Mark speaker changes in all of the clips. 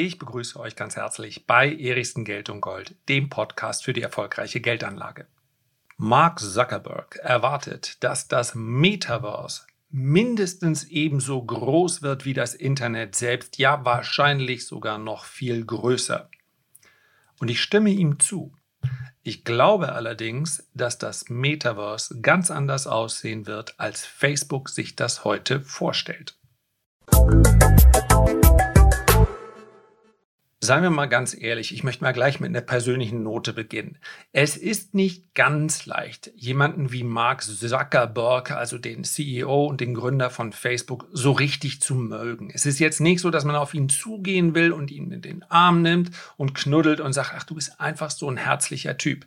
Speaker 1: Ich begrüße euch ganz herzlich bei Erichsen Geld und Gold, dem Podcast für die erfolgreiche Geldanlage. Mark Zuckerberg erwartet, dass das Metaverse mindestens ebenso groß wird wie das Internet selbst, ja wahrscheinlich sogar noch viel größer. Und ich stimme ihm zu. Ich glaube allerdings, dass das Metaverse ganz anders aussehen wird, als Facebook sich das heute vorstellt. Seien wir mal ganz ehrlich, ich möchte mal gleich mit einer persönlichen Note beginnen. Es ist nicht ganz leicht, jemanden wie Mark Zuckerberg, also den CEO und den Gründer von Facebook, so richtig zu mögen. Es ist jetzt nicht so, dass man auf ihn zugehen will und ihn in den Arm nimmt und knuddelt und sagt, ach, du bist einfach so ein herzlicher Typ.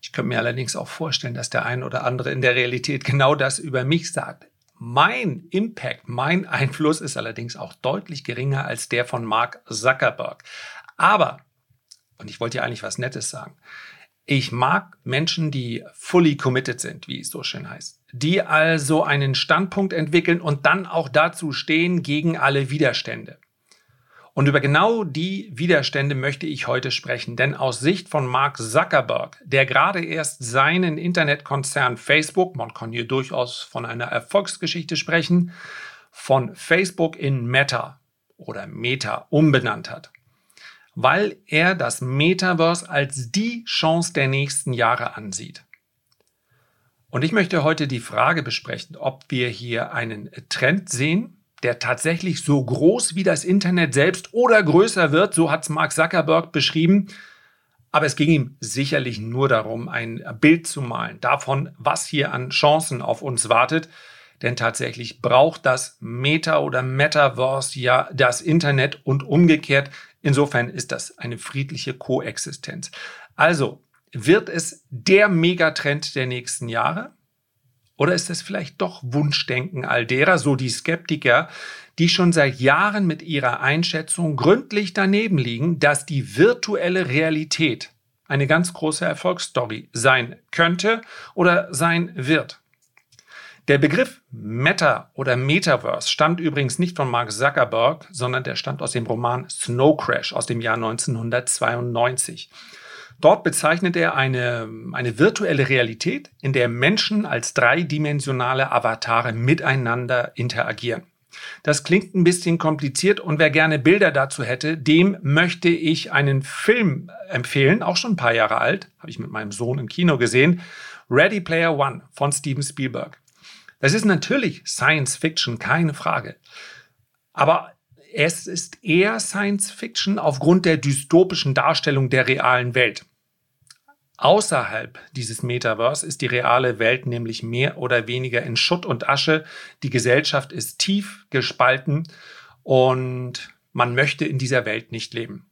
Speaker 1: Ich könnte mir allerdings auch vorstellen, dass der ein oder andere in der Realität genau das über mich sagt. Mein Impact, mein Einfluss ist allerdings auch deutlich geringer als der von Mark Zuckerberg. Aber, und ich wollte ja eigentlich was Nettes sagen, ich mag Menschen, die fully committed sind, wie es so schön heißt. Die also einen Standpunkt entwickeln und dann auch dazu stehen gegen alle Widerstände. Und über genau die Widerstände möchte ich heute sprechen, denn aus Sicht von Mark Zuckerberg, der gerade erst seinen Internetkonzern Facebook, man kann hier durchaus von einer Erfolgsgeschichte sprechen, von Facebook in Meta oder Meta umbenannt hat, weil er das Metaverse als die Chance der nächsten Jahre ansieht. Und ich möchte heute die Frage besprechen, ob wir hier einen Trend sehen, der tatsächlich so groß wie das Internet selbst oder größer wird, so hat es Mark Zuckerberg beschrieben. Aber es ging ihm sicherlich nur darum, ein Bild zu malen davon, was hier an Chancen auf uns wartet. Denn tatsächlich braucht das Meta oder Metaverse ja das Internet und umgekehrt. Insofern ist das eine friedliche Koexistenz. Also wird es der Megatrend der nächsten Jahre? Oder ist es vielleicht doch Wunschdenken all derer, so die Skeptiker, die schon seit Jahren mit ihrer Einschätzung gründlich daneben liegen, dass die virtuelle Realität eine ganz große Erfolgsstory sein könnte oder sein wird? Der Begriff Meta oder Metaverse stammt übrigens nicht von Mark Zuckerberg, sondern der stammt aus dem Roman Snow Crash aus dem Jahr 1992. Dort bezeichnet er eine, eine virtuelle Realität, in der Menschen als dreidimensionale Avatare miteinander interagieren. Das klingt ein bisschen kompliziert und wer gerne Bilder dazu hätte, dem möchte ich einen Film empfehlen, auch schon ein paar Jahre alt, habe ich mit meinem Sohn im Kino gesehen, Ready Player One von Steven Spielberg. Das ist natürlich Science Fiction, keine Frage. Aber es ist eher Science Fiction aufgrund der dystopischen Darstellung der realen Welt. Außerhalb dieses Metaverse ist die reale Welt nämlich mehr oder weniger in Schutt und Asche. Die Gesellschaft ist tief gespalten und man möchte in dieser Welt nicht leben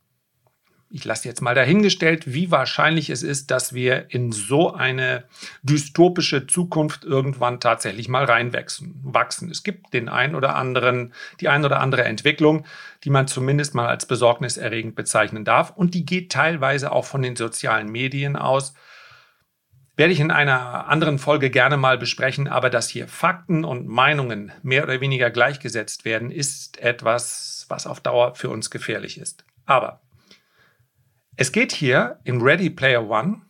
Speaker 1: ich lasse jetzt mal dahingestellt, wie wahrscheinlich es ist, dass wir in so eine dystopische Zukunft irgendwann tatsächlich mal reinwachsen. Wachsen. Es gibt den ein oder anderen, die ein oder andere Entwicklung, die man zumindest mal als besorgniserregend bezeichnen darf. Und die geht teilweise auch von den sozialen Medien aus. Werde ich in einer anderen Folge gerne mal besprechen, aber dass hier Fakten und Meinungen mehr oder weniger gleichgesetzt werden, ist etwas, was auf Dauer für uns gefährlich ist. Aber es geht hier in Ready Player One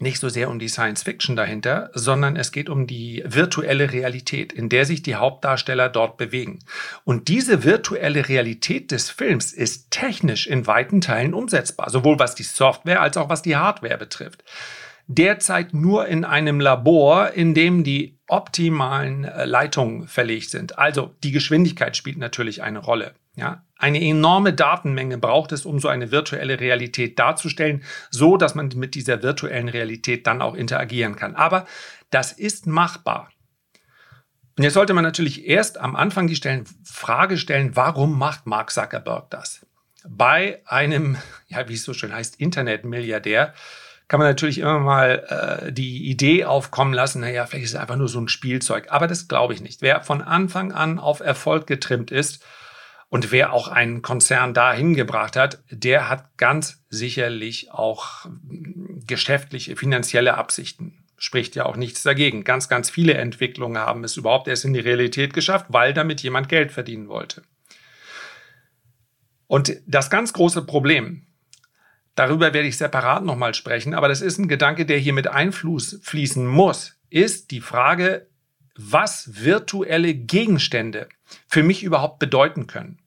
Speaker 1: nicht so sehr um die Science Fiction dahinter, sondern es geht um die virtuelle Realität, in der sich die Hauptdarsteller dort bewegen. Und diese virtuelle Realität des Films ist technisch in weiten Teilen umsetzbar, sowohl was die Software als auch was die Hardware betrifft. Derzeit nur in einem Labor, in dem die optimalen äh, Leitungen verlegt sind. Also die Geschwindigkeit spielt natürlich eine Rolle. Ja, eine enorme Datenmenge braucht es, um so eine virtuelle Realität darzustellen, so dass man mit dieser virtuellen Realität dann auch interagieren kann. Aber das ist machbar. Und jetzt sollte man natürlich erst am Anfang die stellen, Frage stellen, warum macht Mark Zuckerberg das? Bei einem, ja, wie es so schön heißt, Internetmilliardär kann man natürlich immer mal äh, die Idee aufkommen lassen, naja, vielleicht ist es einfach nur so ein Spielzeug. Aber das glaube ich nicht. Wer von Anfang an auf Erfolg getrimmt ist, und wer auch einen Konzern dahin gebracht hat, der hat ganz sicherlich auch geschäftliche, finanzielle Absichten. Spricht ja auch nichts dagegen. Ganz, ganz viele Entwicklungen haben es überhaupt erst in die Realität geschafft, weil damit jemand Geld verdienen wollte. Und das ganz große Problem, darüber werde ich separat nochmal sprechen, aber das ist ein Gedanke, der hier mit einfließen muss, ist die Frage, was virtuelle Gegenstände für mich überhaupt bedeuten können.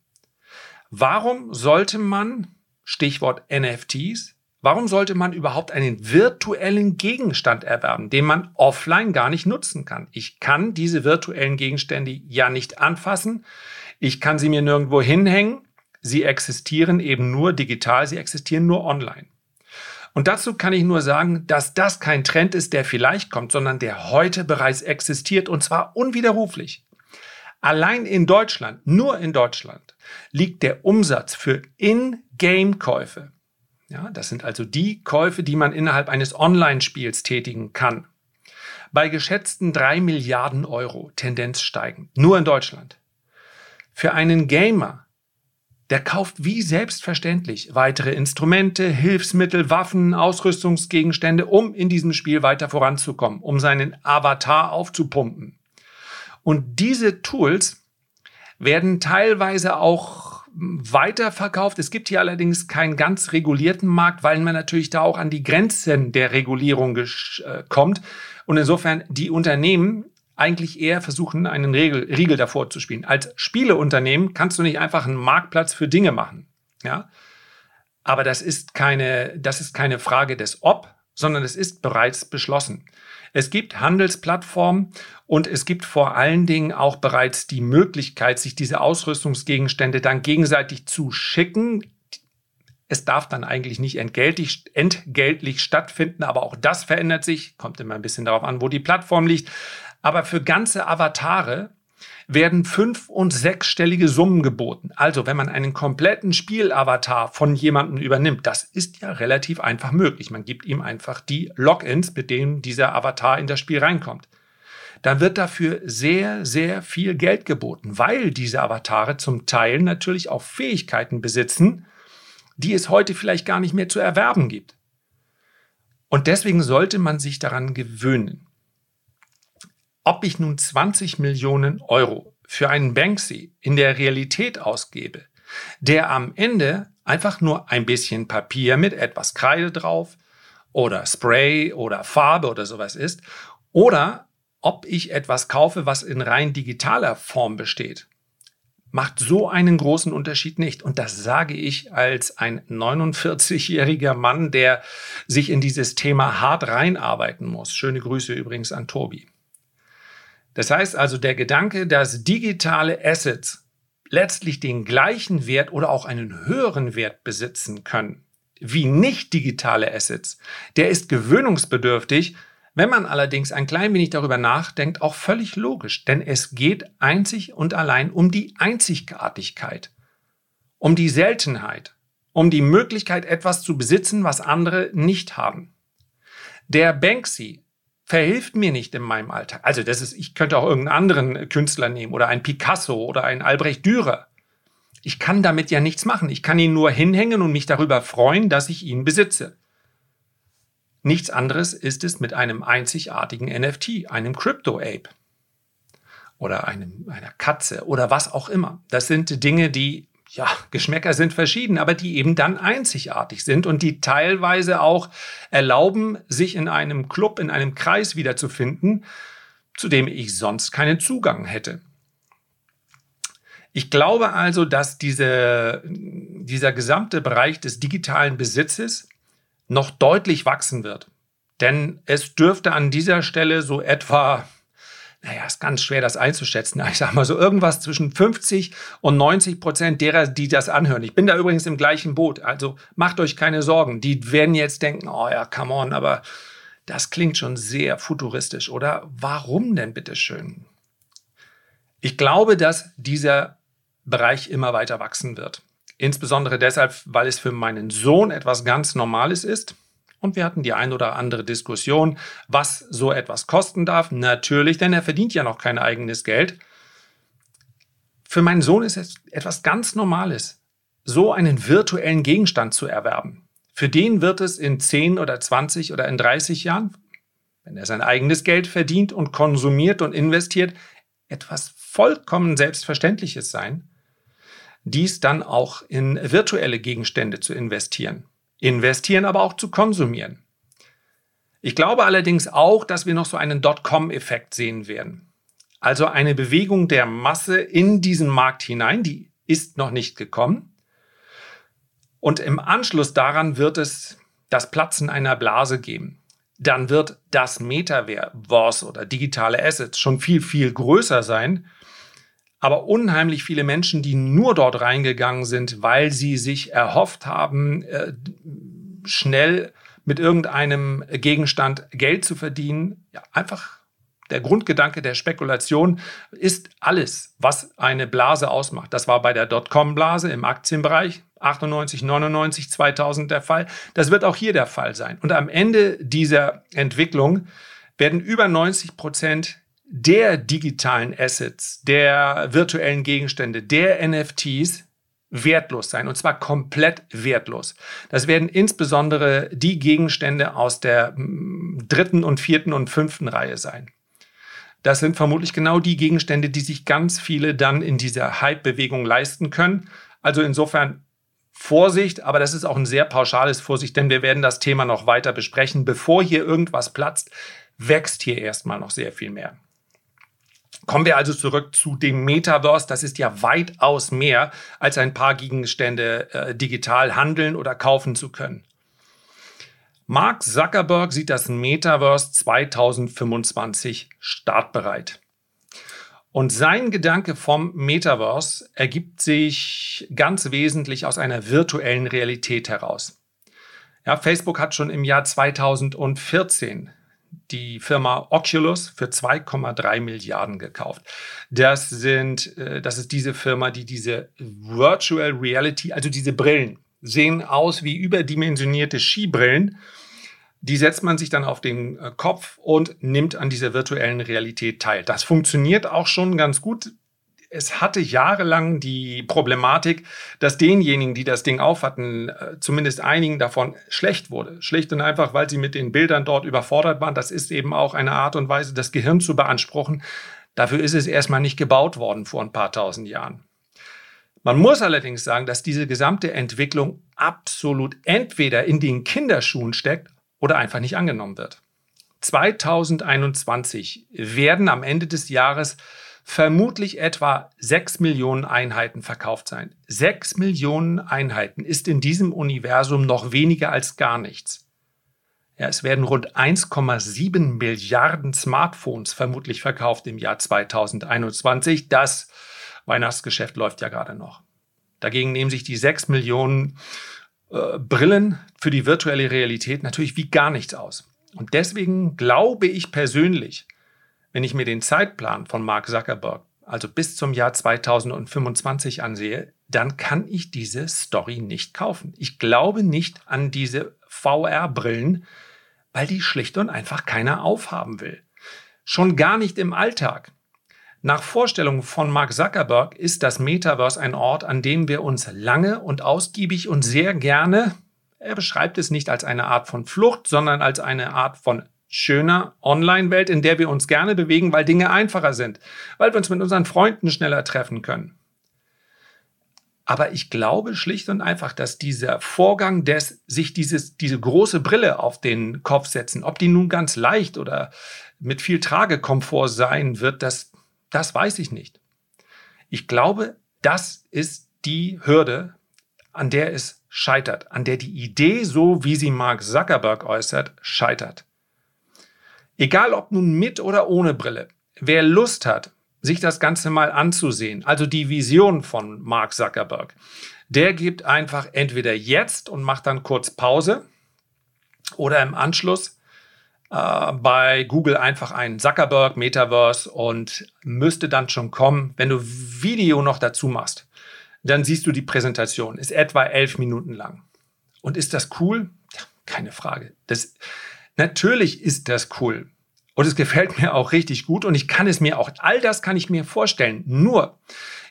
Speaker 1: Warum sollte man, Stichwort NFTs, warum sollte man überhaupt einen virtuellen Gegenstand erwerben, den man offline gar nicht nutzen kann? Ich kann diese virtuellen Gegenstände ja nicht anfassen. Ich kann sie mir nirgendwo hinhängen. Sie existieren eben nur digital, sie existieren nur online. Und dazu kann ich nur sagen, dass das kein Trend ist, der vielleicht kommt, sondern der heute bereits existiert und zwar unwiderruflich. Allein in Deutschland, nur in Deutschland, liegt der Umsatz für In-Game-Käufe. Ja, das sind also die Käufe, die man innerhalb eines Online-Spiels tätigen kann. Bei geschätzten drei Milliarden Euro, Tendenz steigend, nur in Deutschland. Für einen Gamer der kauft wie selbstverständlich weitere Instrumente, Hilfsmittel, Waffen, Ausrüstungsgegenstände, um in diesem Spiel weiter voranzukommen, um seinen Avatar aufzupumpen. Und diese Tools werden teilweise auch weiterverkauft. Es gibt hier allerdings keinen ganz regulierten Markt, weil man natürlich da auch an die Grenzen der Regulierung äh, kommt. Und insofern die Unternehmen eigentlich eher versuchen, einen Regel, Riegel davor zu spielen. Als Spieleunternehmen kannst du nicht einfach einen Marktplatz für Dinge machen. Ja? Aber das ist keine, das ist keine Frage des Ob, sondern es ist bereits beschlossen. Es gibt Handelsplattformen und es gibt vor allen Dingen auch bereits die Möglichkeit, sich diese Ausrüstungsgegenstände dann gegenseitig zu schicken. Es darf dann eigentlich nicht entgeltlich, entgeltlich stattfinden, aber auch das verändert sich. Kommt immer ein bisschen darauf an, wo die Plattform liegt. Aber für ganze Avatare werden fünf- und sechsstellige Summen geboten. Also wenn man einen kompletten Spielavatar von jemandem übernimmt, das ist ja relativ einfach möglich. Man gibt ihm einfach die Logins, mit denen dieser Avatar in das Spiel reinkommt. Dann wird dafür sehr, sehr viel Geld geboten, weil diese Avatare zum Teil natürlich auch Fähigkeiten besitzen, die es heute vielleicht gar nicht mehr zu erwerben gibt. Und deswegen sollte man sich daran gewöhnen ob ich nun 20 Millionen Euro für einen Banksy in der Realität ausgebe, der am Ende einfach nur ein bisschen Papier mit etwas Kreide drauf oder Spray oder Farbe oder sowas ist, oder ob ich etwas kaufe, was in rein digitaler Form besteht, macht so einen großen Unterschied nicht. Und das sage ich als ein 49-jähriger Mann, der sich in dieses Thema hart reinarbeiten muss. Schöne Grüße übrigens an Tobi. Das heißt also, der Gedanke, dass digitale Assets letztlich den gleichen Wert oder auch einen höheren Wert besitzen können wie nicht digitale Assets, der ist gewöhnungsbedürftig, wenn man allerdings ein klein wenig darüber nachdenkt, auch völlig logisch, denn es geht einzig und allein um die Einzigartigkeit, um die Seltenheit, um die Möglichkeit, etwas zu besitzen, was andere nicht haben. Der Banksy verhilft mir nicht in meinem Alltag. Also das ist, ich könnte auch irgendeinen anderen Künstler nehmen oder ein Picasso oder ein Albrecht Dürer. Ich kann damit ja nichts machen. Ich kann ihn nur hinhängen und mich darüber freuen, dass ich ihn besitze. Nichts anderes ist es mit einem einzigartigen NFT, einem Crypto Ape oder einem, einer Katze oder was auch immer. Das sind Dinge, die ja, Geschmäcker sind verschieden, aber die eben dann einzigartig sind und die teilweise auch erlauben, sich in einem Club, in einem Kreis wiederzufinden, zu dem ich sonst keinen Zugang hätte. Ich glaube also, dass diese, dieser gesamte Bereich des digitalen Besitzes noch deutlich wachsen wird. Denn es dürfte an dieser Stelle so etwa naja, ist ganz schwer, das einzuschätzen. Ich sage mal so irgendwas zwischen 50 und 90 Prozent derer, die das anhören. Ich bin da übrigens im gleichen Boot. Also macht euch keine Sorgen. Die werden jetzt denken, oh ja, come on, aber das klingt schon sehr futuristisch, oder? Warum denn bitteschön? Ich glaube, dass dieser Bereich immer weiter wachsen wird. Insbesondere deshalb, weil es für meinen Sohn etwas ganz Normales ist. Und wir hatten die ein oder andere Diskussion, was so etwas kosten darf. Natürlich, denn er verdient ja noch kein eigenes Geld. Für meinen Sohn ist es etwas ganz Normales, so einen virtuellen Gegenstand zu erwerben. Für den wird es in 10 oder 20 oder in 30 Jahren, wenn er sein eigenes Geld verdient und konsumiert und investiert, etwas vollkommen Selbstverständliches sein, dies dann auch in virtuelle Gegenstände zu investieren. Investieren aber auch zu konsumieren. Ich glaube allerdings auch, dass wir noch so einen Dotcom-Effekt sehen werden. Also eine Bewegung der Masse in diesen Markt hinein, die ist noch nicht gekommen. Und im Anschluss daran wird es das Platzen einer Blase geben. Dann wird das Metaverse oder digitale Assets schon viel, viel größer sein. Aber unheimlich viele Menschen, die nur dort reingegangen sind, weil sie sich erhofft haben, äh, schnell mit irgendeinem Gegenstand Geld zu verdienen, ja, einfach der Grundgedanke der Spekulation ist alles, was eine Blase ausmacht. Das war bei der Dotcom-Blase im Aktienbereich 98, 99, 2000 der Fall. Das wird auch hier der Fall sein. Und am Ende dieser Entwicklung werden über 90 Prozent der digitalen Assets, der virtuellen Gegenstände, der NFTs wertlos sein und zwar komplett wertlos. Das werden insbesondere die Gegenstände aus der mm, dritten und vierten und fünften Reihe sein. Das sind vermutlich genau die Gegenstände, die sich ganz viele dann in dieser Hype-Bewegung leisten können. Also insofern Vorsicht, aber das ist auch ein sehr pauschales Vorsicht, denn wir werden das Thema noch weiter besprechen. Bevor hier irgendwas platzt, wächst hier erstmal noch sehr viel mehr. Kommen wir also zurück zu dem Metaverse. Das ist ja weitaus mehr, als ein paar Gegenstände äh, digital handeln oder kaufen zu können. Mark Zuckerberg sieht das Metaverse 2025 startbereit. Und sein Gedanke vom Metaverse ergibt sich ganz wesentlich aus einer virtuellen Realität heraus. Ja, Facebook hat schon im Jahr 2014 die Firma Oculus für 2,3 Milliarden gekauft. Das sind, äh, das ist diese Firma, die diese Virtual Reality, also diese Brillen, sehen aus wie überdimensionierte Skibrillen. Die setzt man sich dann auf den äh, Kopf und nimmt an dieser virtuellen Realität teil. Das funktioniert auch schon ganz gut es hatte jahrelang die Problematik, dass denjenigen, die das Ding aufhatten, äh, zumindest einigen davon schlecht wurde. Schlicht und einfach, weil sie mit den Bildern dort überfordert waren. Das ist eben auch eine Art und Weise, das Gehirn zu beanspruchen. Dafür ist es erstmal nicht gebaut worden vor ein paar tausend Jahren. Man muss allerdings sagen, dass diese gesamte Entwicklung absolut entweder in den Kinderschuhen steckt oder einfach nicht angenommen wird. 2021 werden am Ende des Jahres vermutlich etwa 6 Millionen Einheiten verkauft sein. 6 Millionen Einheiten ist in diesem Universum noch weniger als gar nichts. Ja, es werden rund 1,7 Milliarden Smartphones vermutlich verkauft im Jahr 2021. Das Weihnachtsgeschäft läuft ja gerade noch. Dagegen nehmen sich die 6 Millionen äh, Brillen für die virtuelle Realität natürlich wie gar nichts aus. Und deswegen glaube ich persönlich, wenn ich mir den Zeitplan von Mark Zuckerberg, also bis zum Jahr 2025 ansehe, dann kann ich diese Story nicht kaufen. Ich glaube nicht an diese VR-Brillen, weil die schlicht und einfach keiner aufhaben will. Schon gar nicht im Alltag. Nach Vorstellung von Mark Zuckerberg ist das Metaverse ein Ort, an dem wir uns lange und ausgiebig und sehr gerne, er beschreibt es nicht als eine Art von Flucht, sondern als eine Art von schöner Online-Welt, in der wir uns gerne bewegen, weil Dinge einfacher sind, weil wir uns mit unseren Freunden schneller treffen können. Aber ich glaube schlicht und einfach, dass dieser Vorgang des sich dieses, diese große Brille auf den Kopf setzen, ob die nun ganz leicht oder mit viel Tragekomfort sein wird, das, das weiß ich nicht. Ich glaube, das ist die Hürde, an der es scheitert, an der die Idee, so wie sie Mark Zuckerberg äußert, scheitert. Egal ob nun mit oder ohne Brille, wer Lust hat, sich das Ganze mal anzusehen, also die Vision von Mark Zuckerberg, der gibt einfach entweder jetzt und macht dann kurz Pause oder im Anschluss äh, bei Google einfach ein Zuckerberg Metaverse und müsste dann schon kommen, wenn du Video noch dazu machst. Dann siehst du die Präsentation, ist etwa elf Minuten lang. Und ist das cool? Ja, keine Frage. Das, Natürlich ist das cool. Und es gefällt mir auch richtig gut und ich kann es mir auch, all das kann ich mir vorstellen. Nur,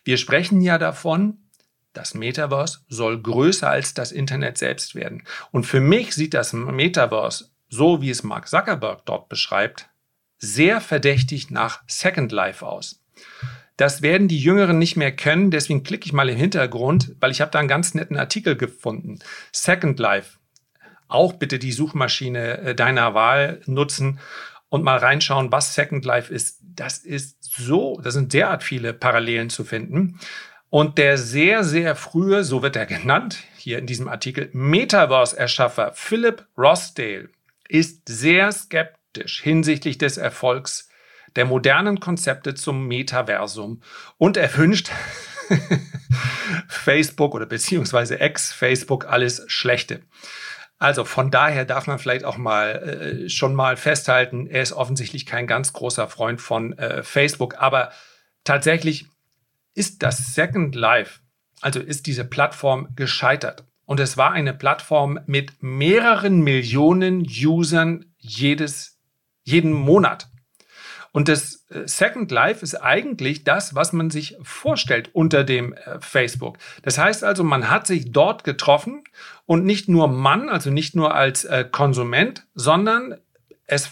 Speaker 1: wir sprechen ja davon, das Metaverse soll größer als das Internet selbst werden. Und für mich sieht das Metaverse, so wie es Mark Zuckerberg dort beschreibt, sehr verdächtig nach Second Life aus. Das werden die Jüngeren nicht mehr können, deswegen klicke ich mal im Hintergrund, weil ich habe da einen ganz netten Artikel gefunden. Second Life. Auch bitte die Suchmaschine äh, deiner Wahl nutzen und mal reinschauen, was Second Life ist. Das ist so, da sind derart viele Parallelen zu finden. Und der sehr, sehr frühe, so wird er genannt, hier in diesem Artikel, Metaverse-Erschaffer Philip Rossdale ist sehr skeptisch hinsichtlich des Erfolgs der modernen Konzepte zum Metaversum und er wünscht Facebook oder beziehungsweise ex-Facebook alles Schlechte. Also von daher darf man vielleicht auch mal äh, schon mal festhalten, er ist offensichtlich kein ganz großer Freund von äh, Facebook, aber tatsächlich ist das Second Life, also ist diese Plattform gescheitert. Und es war eine Plattform mit mehreren Millionen Usern jedes, jeden Monat. Und das äh, Second Life ist eigentlich das, was man sich vorstellt unter dem äh, Facebook. Das heißt also, man hat sich dort getroffen und nicht nur Mann, also nicht nur als äh, Konsument, sondern es,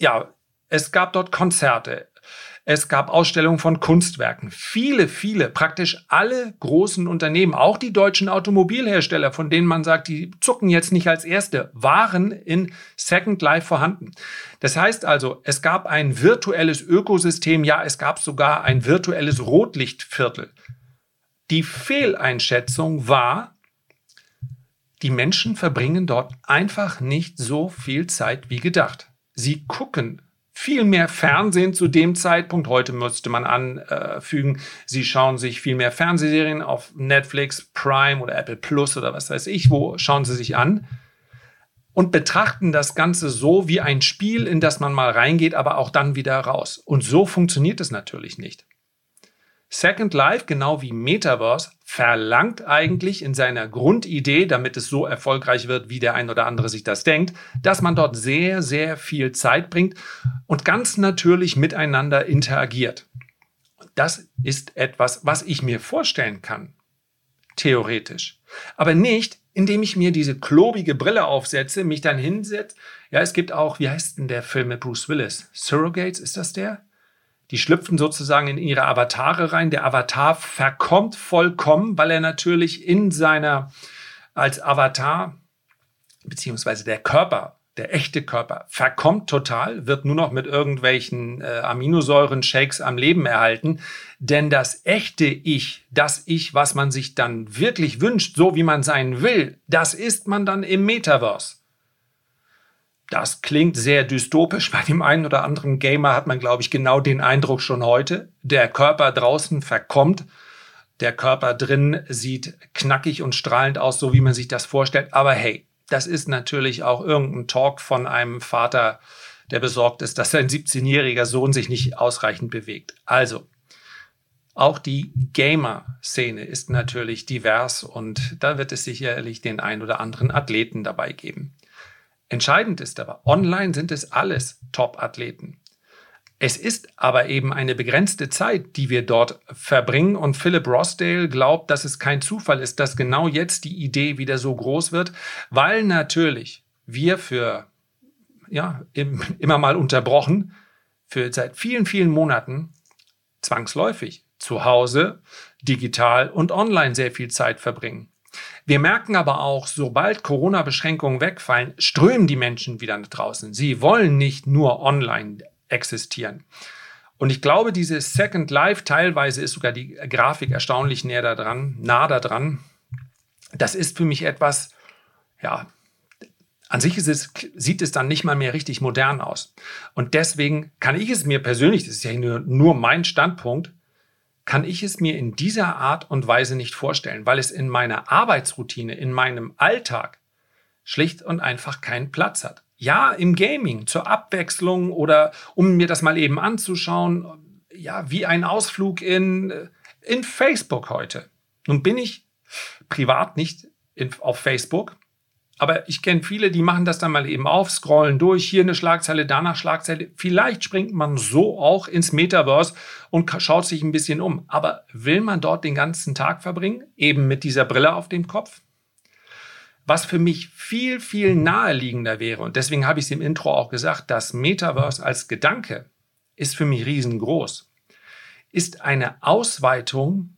Speaker 1: ja, es gab dort Konzerte, es gab Ausstellungen von Kunstwerken. Viele, viele, praktisch alle großen Unternehmen, auch die deutschen Automobilhersteller, von denen man sagt, die zucken jetzt nicht als erste, waren in Second Life vorhanden. Das heißt also, es gab ein virtuelles Ökosystem, ja, es gab sogar ein virtuelles Rotlichtviertel. Die Fehleinschätzung war, die Menschen verbringen dort einfach nicht so viel Zeit wie gedacht. Sie gucken viel mehr Fernsehen zu dem Zeitpunkt. Heute müsste man anfügen, sie schauen sich viel mehr Fernsehserien auf Netflix, Prime oder Apple Plus oder was weiß ich, wo schauen sie sich an und betrachten das Ganze so wie ein Spiel, in das man mal reingeht, aber auch dann wieder raus. Und so funktioniert es natürlich nicht. Second Life, genau wie Metaverse, verlangt eigentlich in seiner Grundidee, damit es so erfolgreich wird, wie der ein oder andere sich das denkt, dass man dort sehr, sehr viel Zeit bringt und ganz natürlich miteinander interagiert. Das ist etwas, was ich mir vorstellen kann, theoretisch. Aber nicht, indem ich mir diese klobige Brille aufsetze, mich dann hinsetze. Ja, es gibt auch, wie heißt denn der Film mit Bruce Willis? Surrogates, ist das der? Die schlüpfen sozusagen in ihre Avatare rein. Der Avatar verkommt vollkommen, weil er natürlich in seiner, als Avatar, beziehungsweise der Körper, der echte Körper, verkommt total, wird nur noch mit irgendwelchen äh, Aminosäuren-Shakes am Leben erhalten. Denn das echte Ich, das Ich, was man sich dann wirklich wünscht, so wie man sein will, das ist man dann im Metaverse. Das klingt sehr dystopisch. Bei dem einen oder anderen Gamer hat man, glaube ich, genau den Eindruck schon heute. Der Körper draußen verkommt. Der Körper drin sieht knackig und strahlend aus, so wie man sich das vorstellt. Aber hey, das ist natürlich auch irgendein Talk von einem Vater, der besorgt ist, dass sein 17-jähriger Sohn sich nicht ausreichend bewegt. Also, auch die Gamer-Szene ist natürlich divers und da wird es sicherlich den ein oder anderen Athleten dabei geben. Entscheidend ist aber, online sind es alles Top-Athleten. Es ist aber eben eine begrenzte Zeit, die wir dort verbringen. Und Philip Rossdale glaubt, dass es kein Zufall ist, dass genau jetzt die Idee wieder so groß wird, weil natürlich wir für, ja, immer mal unterbrochen, für seit vielen, vielen Monaten zwangsläufig zu Hause, digital und online sehr viel Zeit verbringen. Wir merken aber auch, sobald Corona-Beschränkungen wegfallen, strömen die Menschen wieder nach draußen. Sie wollen nicht nur online existieren. Und ich glaube, dieses Second Life, teilweise ist sogar die Grafik erstaunlich näher da dran, nah da dran. Das ist für mich etwas, ja, an sich es, sieht es dann nicht mal mehr richtig modern aus. Und deswegen kann ich es mir persönlich, das ist ja nur, nur mein Standpunkt, kann ich es mir in dieser Art und Weise nicht vorstellen, weil es in meiner Arbeitsroutine, in meinem Alltag schlicht und einfach keinen Platz hat. Ja, im Gaming zur Abwechslung oder um mir das mal eben anzuschauen, ja, wie ein Ausflug in, in Facebook heute. Nun bin ich privat nicht in, auf Facebook, aber ich kenne viele, die machen das dann mal eben auf, scrollen durch, hier eine Schlagzeile, danach Schlagzeile. Vielleicht springt man so auch ins Metaverse und schaut sich ein bisschen um. Aber will man dort den ganzen Tag verbringen, eben mit dieser Brille auf dem Kopf? Was für mich viel, viel naheliegender wäre, und deswegen habe ich es im Intro auch gesagt, das Metaverse als Gedanke ist für mich riesengroß. ist eine Ausweitung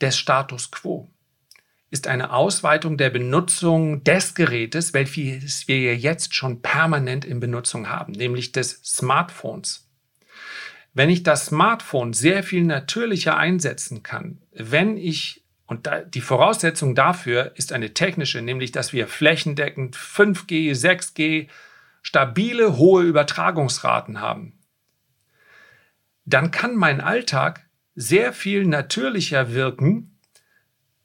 Speaker 1: des Status quo, ist eine Ausweitung der Benutzung des Gerätes, welches wir jetzt schon permanent in Benutzung haben, nämlich des Smartphones. Wenn ich das Smartphone sehr viel natürlicher einsetzen kann, wenn ich und die Voraussetzung dafür ist eine technische, nämlich dass wir flächendeckend 5G, 6G, stabile, hohe Übertragungsraten haben. Dann kann mein Alltag sehr viel natürlicher wirken,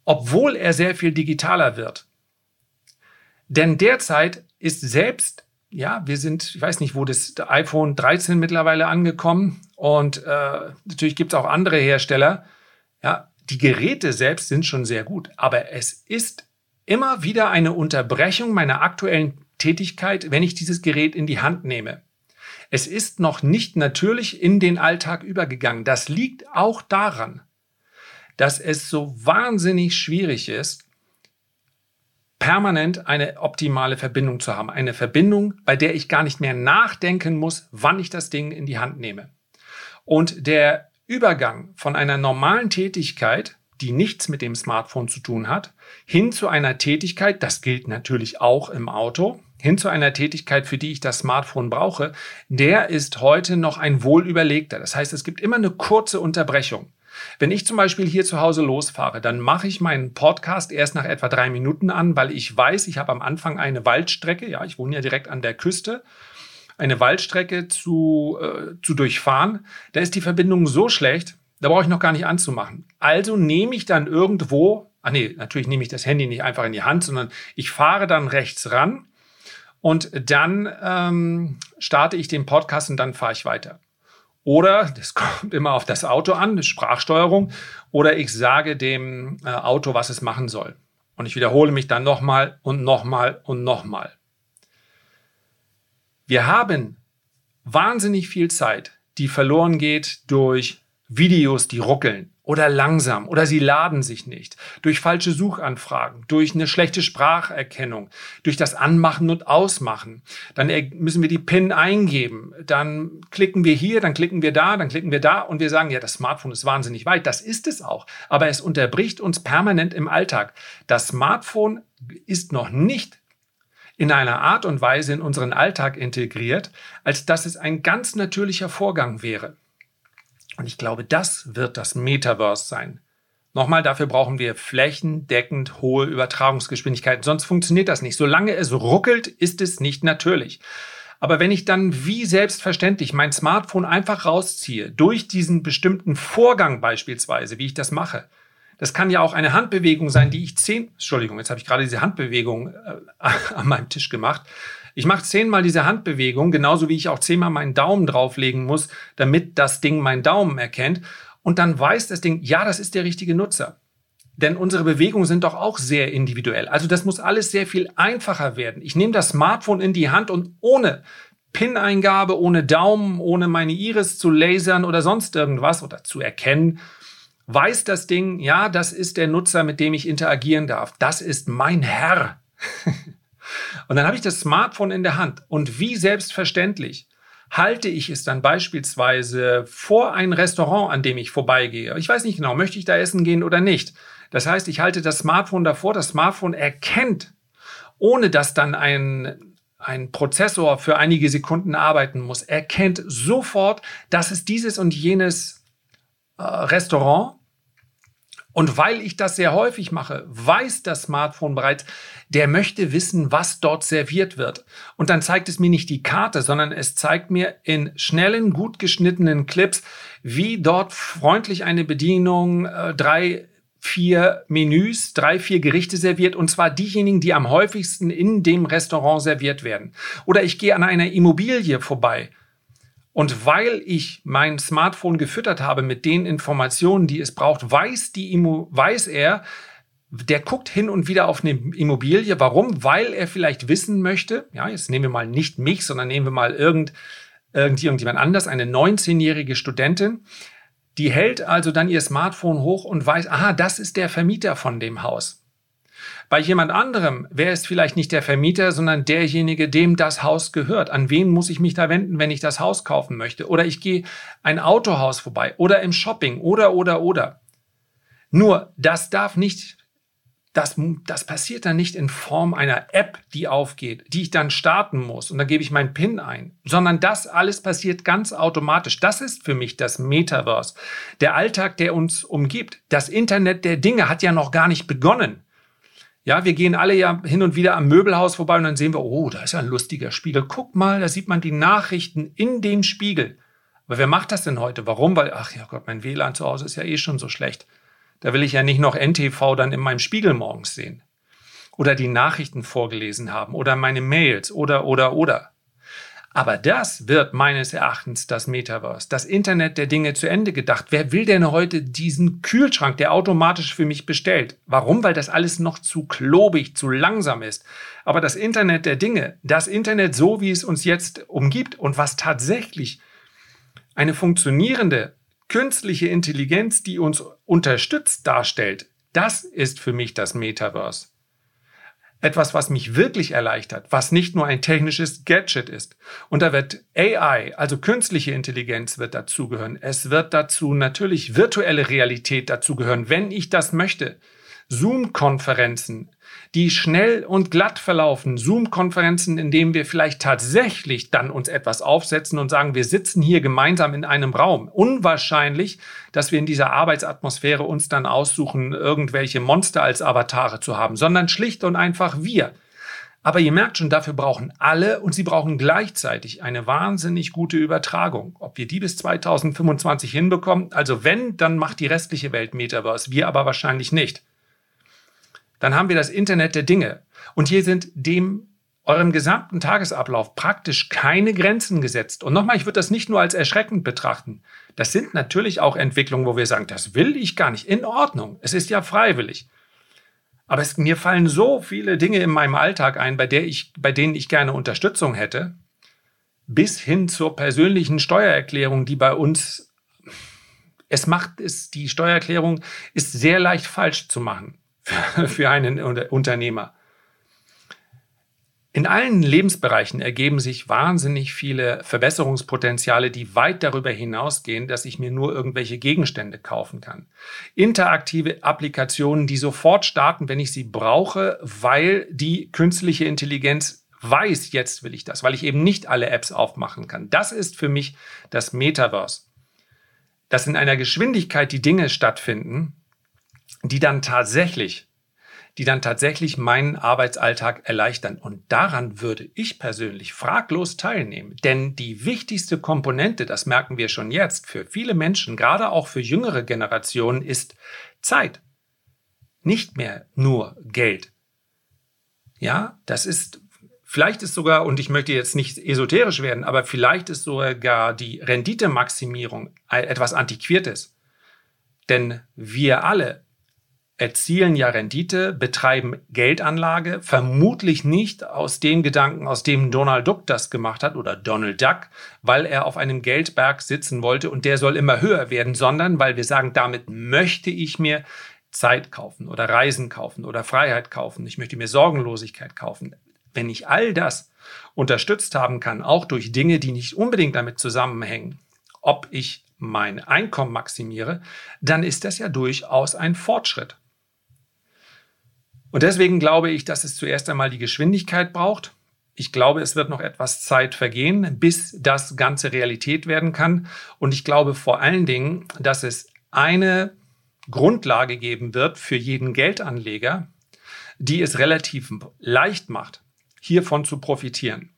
Speaker 1: obwohl er sehr viel digitaler wird. Denn derzeit ist selbst, ja, wir sind, ich weiß nicht, wo das iPhone 13 mittlerweile angekommen und äh, natürlich gibt es auch andere Hersteller, ja, die Geräte selbst sind schon sehr gut, aber es ist immer wieder eine Unterbrechung meiner aktuellen Tätigkeit, wenn ich dieses Gerät in die Hand nehme. Es ist noch nicht natürlich in den Alltag übergegangen. Das liegt auch daran, dass es so wahnsinnig schwierig ist, permanent eine optimale Verbindung zu haben. Eine Verbindung, bei der ich gar nicht mehr nachdenken muss, wann ich das Ding in die Hand nehme. Und der Übergang von einer normalen Tätigkeit, die nichts mit dem Smartphone zu tun hat, hin zu einer Tätigkeit, das gilt natürlich auch im Auto, hin zu einer Tätigkeit, für die ich das Smartphone brauche, der ist heute noch ein wohlüberlegter. Das heißt, es gibt immer eine kurze Unterbrechung. Wenn ich zum Beispiel hier zu Hause losfahre, dann mache ich meinen Podcast erst nach etwa drei Minuten an, weil ich weiß, ich habe am Anfang eine Waldstrecke, ja, ich wohne ja direkt an der Küste, eine Waldstrecke zu, äh, zu durchfahren, da ist die Verbindung so schlecht, da brauche ich noch gar nicht anzumachen. Also nehme ich dann irgendwo, ah nee, natürlich nehme ich das Handy nicht einfach in die Hand, sondern ich fahre dann rechts ran und dann ähm, starte ich den Podcast und dann fahre ich weiter. Oder, das kommt immer auf das Auto an, Sprachsteuerung, oder ich sage dem äh, Auto, was es machen soll. Und ich wiederhole mich dann nochmal und nochmal und nochmal. Wir haben wahnsinnig viel Zeit, die verloren geht durch Videos, die ruckeln oder langsam oder sie laden sich nicht, durch falsche Suchanfragen, durch eine schlechte Spracherkennung, durch das Anmachen und Ausmachen. Dann müssen wir die PIN eingeben, dann klicken wir hier, dann klicken wir da, dann klicken wir da und wir sagen, ja, das Smartphone ist wahnsinnig weit. Das ist es auch, aber es unterbricht uns permanent im Alltag. Das Smartphone ist noch nicht in einer Art und Weise in unseren Alltag integriert, als dass es ein ganz natürlicher Vorgang wäre. Und ich glaube, das wird das Metaverse sein. Nochmal, dafür brauchen wir flächendeckend hohe Übertragungsgeschwindigkeiten, sonst funktioniert das nicht. Solange es ruckelt, ist es nicht natürlich. Aber wenn ich dann wie selbstverständlich mein Smartphone einfach rausziehe, durch diesen bestimmten Vorgang beispielsweise, wie ich das mache, das kann ja auch eine Handbewegung sein, die ich zehn, Entschuldigung, jetzt habe ich gerade diese Handbewegung äh, an meinem Tisch gemacht. Ich mache zehnmal diese Handbewegung, genauso wie ich auch zehnmal meinen Daumen drauflegen muss, damit das Ding meinen Daumen erkennt. Und dann weiß das Ding, ja, das ist der richtige Nutzer. Denn unsere Bewegungen sind doch auch sehr individuell. Also das muss alles sehr viel einfacher werden. Ich nehme das Smartphone in die Hand und ohne PIN-Eingabe, ohne Daumen, ohne meine Iris zu lasern oder sonst irgendwas oder zu erkennen, weiß das Ding, ja, das ist der Nutzer, mit dem ich interagieren darf. Das ist mein Herr. und dann habe ich das Smartphone in der Hand und wie selbstverständlich halte ich es dann beispielsweise vor ein Restaurant, an dem ich vorbeigehe. Ich weiß nicht genau, möchte ich da essen gehen oder nicht. Das heißt, ich halte das Smartphone davor, das Smartphone erkennt, ohne dass dann ein, ein Prozessor für einige Sekunden arbeiten muss, erkennt sofort, dass es dieses und jenes äh, Restaurant und weil ich das sehr häufig mache, weiß das Smartphone bereits, der möchte wissen, was dort serviert wird. Und dann zeigt es mir nicht die Karte, sondern es zeigt mir in schnellen, gut geschnittenen Clips, wie dort freundlich eine Bedienung äh, drei vier Menüs, drei, vier Gerichte serviert und zwar diejenigen, die am häufigsten in dem Restaurant serviert werden. Oder ich gehe an einer Immobilie vorbei und weil ich mein Smartphone gefüttert habe mit den Informationen, die es braucht, weiß, die Immo weiß er, der guckt hin und wieder auf eine Immobilie. Warum? Weil er vielleicht wissen möchte, ja, jetzt nehmen wir mal nicht mich, sondern nehmen wir mal irgend, irgendjemand anders, eine 19-jährige Studentin, die hält also dann ihr Smartphone hoch und weiß, aha, das ist der Vermieter von dem Haus. Bei jemand anderem wäre es vielleicht nicht der Vermieter, sondern derjenige, dem das Haus gehört. An wen muss ich mich da wenden, wenn ich das Haus kaufen möchte? Oder ich gehe ein Autohaus vorbei oder im Shopping oder, oder, oder. Nur, das darf nicht das, das passiert dann nicht in Form einer App, die aufgeht, die ich dann starten muss und dann gebe ich meinen PIN ein, sondern das alles passiert ganz automatisch. Das ist für mich das Metaverse. Der Alltag, der uns umgibt. Das Internet der Dinge hat ja noch gar nicht begonnen. Ja, wir gehen alle ja hin und wieder am Möbelhaus vorbei und dann sehen wir, oh, da ist ja ein lustiger Spiegel. Guck mal, da sieht man die Nachrichten in dem Spiegel. Aber wer macht das denn heute? Warum? Weil, ach ja Gott, mein WLAN zu Hause ist ja eh schon so schlecht. Da will ich ja nicht noch NTV dann in meinem Spiegel morgens sehen. Oder die Nachrichten vorgelesen haben oder meine Mails oder, oder, oder. Aber das wird meines Erachtens das Metaverse, das Internet der Dinge zu Ende gedacht. Wer will denn heute diesen Kühlschrank, der automatisch für mich bestellt? Warum? Weil das alles noch zu klobig, zu langsam ist. Aber das Internet der Dinge, das Internet so, wie es uns jetzt umgibt und was tatsächlich eine funktionierende künstliche Intelligenz, die uns unterstützt, darstellt, das ist für mich das Metaverse. Etwas, was mich wirklich erleichtert, was nicht nur ein technisches Gadget ist. Und da wird AI, also künstliche Intelligenz, wird dazugehören. Es wird dazu natürlich virtuelle Realität dazugehören, wenn ich das möchte. Zoom-Konferenzen, die schnell und glatt verlaufen, Zoom-Konferenzen, in denen wir vielleicht tatsächlich dann uns etwas aufsetzen und sagen, wir sitzen hier gemeinsam in einem Raum. Unwahrscheinlich, dass wir in dieser Arbeitsatmosphäre uns dann aussuchen, irgendwelche Monster als Avatare zu haben, sondern schlicht und einfach wir. Aber ihr merkt schon, dafür brauchen alle und sie brauchen gleichzeitig eine wahnsinnig gute Übertragung. Ob wir die bis 2025 hinbekommen, also wenn, dann macht die restliche Welt Metaverse, wir aber wahrscheinlich nicht dann haben wir das Internet der Dinge. Und hier sind dem eurem gesamten Tagesablauf praktisch keine Grenzen gesetzt. Und nochmal, ich würde das nicht nur als erschreckend betrachten. Das sind natürlich auch Entwicklungen, wo wir sagen, das will ich gar nicht. In Ordnung. Es ist ja freiwillig. Aber es, mir fallen so viele Dinge in meinem Alltag ein, bei, der ich, bei denen ich gerne Unterstützung hätte, bis hin zur persönlichen Steuererklärung, die bei uns, es macht es, die Steuererklärung ist sehr leicht falsch zu machen. Für einen Unternehmer. In allen Lebensbereichen ergeben sich wahnsinnig viele Verbesserungspotenziale, die weit darüber hinausgehen, dass ich mir nur irgendwelche Gegenstände kaufen kann. Interaktive Applikationen, die sofort starten, wenn ich sie brauche, weil die künstliche Intelligenz weiß, jetzt will ich das, weil ich eben nicht alle Apps aufmachen kann. Das ist für mich das Metaverse. Dass in einer Geschwindigkeit die Dinge stattfinden, die dann tatsächlich, die dann tatsächlich meinen Arbeitsalltag erleichtern. Und daran würde ich persönlich fraglos teilnehmen. Denn die wichtigste Komponente, das merken wir schon jetzt, für viele Menschen, gerade auch für jüngere Generationen, ist Zeit. Nicht mehr nur Geld. Ja, das ist Vielleicht ist sogar, und ich möchte jetzt nicht esoterisch werden, aber vielleicht ist sogar die Renditemaximierung etwas Antiquiertes. Denn wir alle erzielen ja Rendite, betreiben Geldanlage, vermutlich nicht aus dem Gedanken, aus dem Donald Duck das gemacht hat oder Donald Duck, weil er auf einem Geldberg sitzen wollte und der soll immer höher werden, sondern weil wir sagen, damit möchte ich mir Zeit kaufen oder Reisen kaufen oder Freiheit kaufen, ich möchte mir Sorgenlosigkeit kaufen. Wenn ich all das unterstützt haben kann, auch durch Dinge, die nicht unbedingt damit zusammenhängen, ob ich mein Einkommen maximiere, dann ist das ja durchaus ein Fortschritt. Und deswegen glaube ich, dass es zuerst einmal die Geschwindigkeit braucht. Ich glaube, es wird noch etwas Zeit vergehen, bis das Ganze Realität werden kann. Und ich glaube vor allen Dingen, dass es eine Grundlage geben wird für jeden Geldanleger, die es relativ leicht macht, hiervon zu profitieren.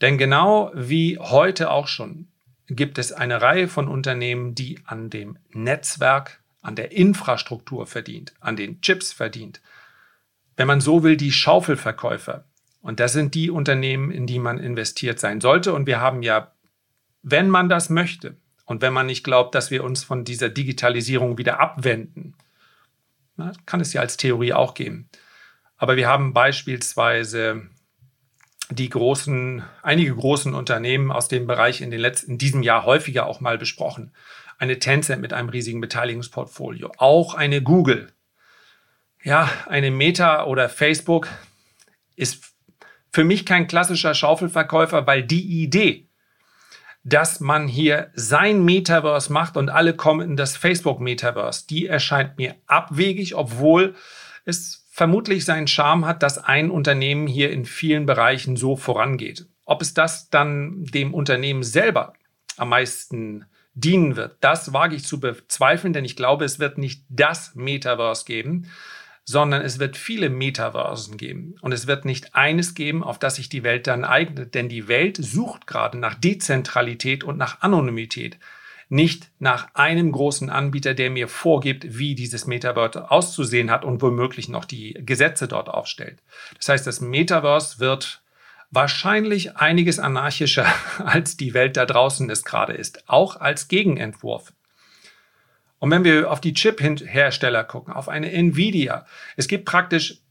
Speaker 1: Denn genau wie heute auch schon gibt es eine Reihe von Unternehmen, die an dem Netzwerk, an der Infrastruktur verdient, an den Chips verdient, wenn man so will, die Schaufelverkäufer. Und das sind die Unternehmen, in die man investiert sein sollte. Und wir haben ja, wenn man das möchte und wenn man nicht glaubt, dass wir uns von dieser Digitalisierung wieder abwenden, na, kann es ja als Theorie auch geben. Aber wir haben beispielsweise die großen, einige großen Unternehmen aus dem Bereich in, den letzten, in diesem Jahr häufiger auch mal besprochen. Eine Tencent mit einem riesigen Beteiligungsportfolio, auch eine Google, Ja, eine Meta oder Facebook ist für mich kein klassischer Schaufelverkäufer, weil die Idee, dass man hier sein Metaverse macht und alle kommen in das Facebook-Metaverse, die erscheint mir abwegig, obwohl es vermutlich seinen Charme hat, dass ein Unternehmen hier in vielen Bereichen so vorangeht. Ob es das dann dem Unternehmen selber am meisten dienen wird, das wage ich zu bezweifeln, denn ich glaube, es wird nicht das Metaverse geben, sondern es wird viele Metaversen geben. Und es wird nicht eines geben, auf das sich die Welt dann eignet. Denn die Welt sucht gerade nach Dezentralität und nach Anonymität. Nicht nach einem großen Anbieter, der mir vorgibt, wie dieses Metaverse auszusehen hat und womöglich noch die Gesetze dort aufstellt. Das heißt, das Metaverse wird wahrscheinlich einiges anarchischer, als die Welt da draußen es gerade ist, auch als Gegenentwurf. Und wenn wir auf die Chip-Hersteller gucken, auf eine Nvidia, es gibt praktisch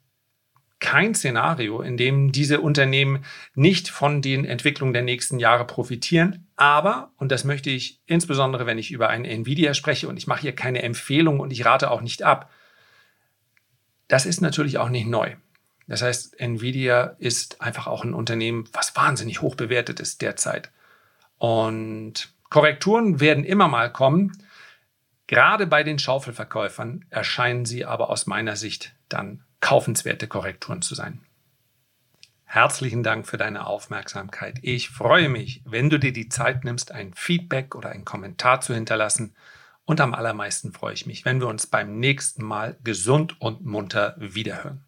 Speaker 1: kein Szenario, in dem diese Unternehmen nicht von den Entwicklungen der nächsten Jahre profitieren. Aber, und das möchte ich insbesondere, wenn ich über eine Nvidia spreche, und ich mache hier keine Empfehlung und ich rate auch nicht ab, das ist natürlich auch nicht neu. Das heißt, Nvidia ist einfach auch ein Unternehmen, was wahnsinnig hoch bewertet ist derzeit. Und Korrekturen werden immer mal kommen. Gerade bei den Schaufelverkäufern erscheinen sie aber aus meiner Sicht dann kaufenswerte Korrekturen zu sein. Herzlichen Dank für deine Aufmerksamkeit. Ich freue mich, wenn du dir die Zeit nimmst, ein Feedback oder einen Kommentar zu hinterlassen. Und am allermeisten freue ich mich, wenn wir uns beim nächsten Mal gesund und munter wiederhören.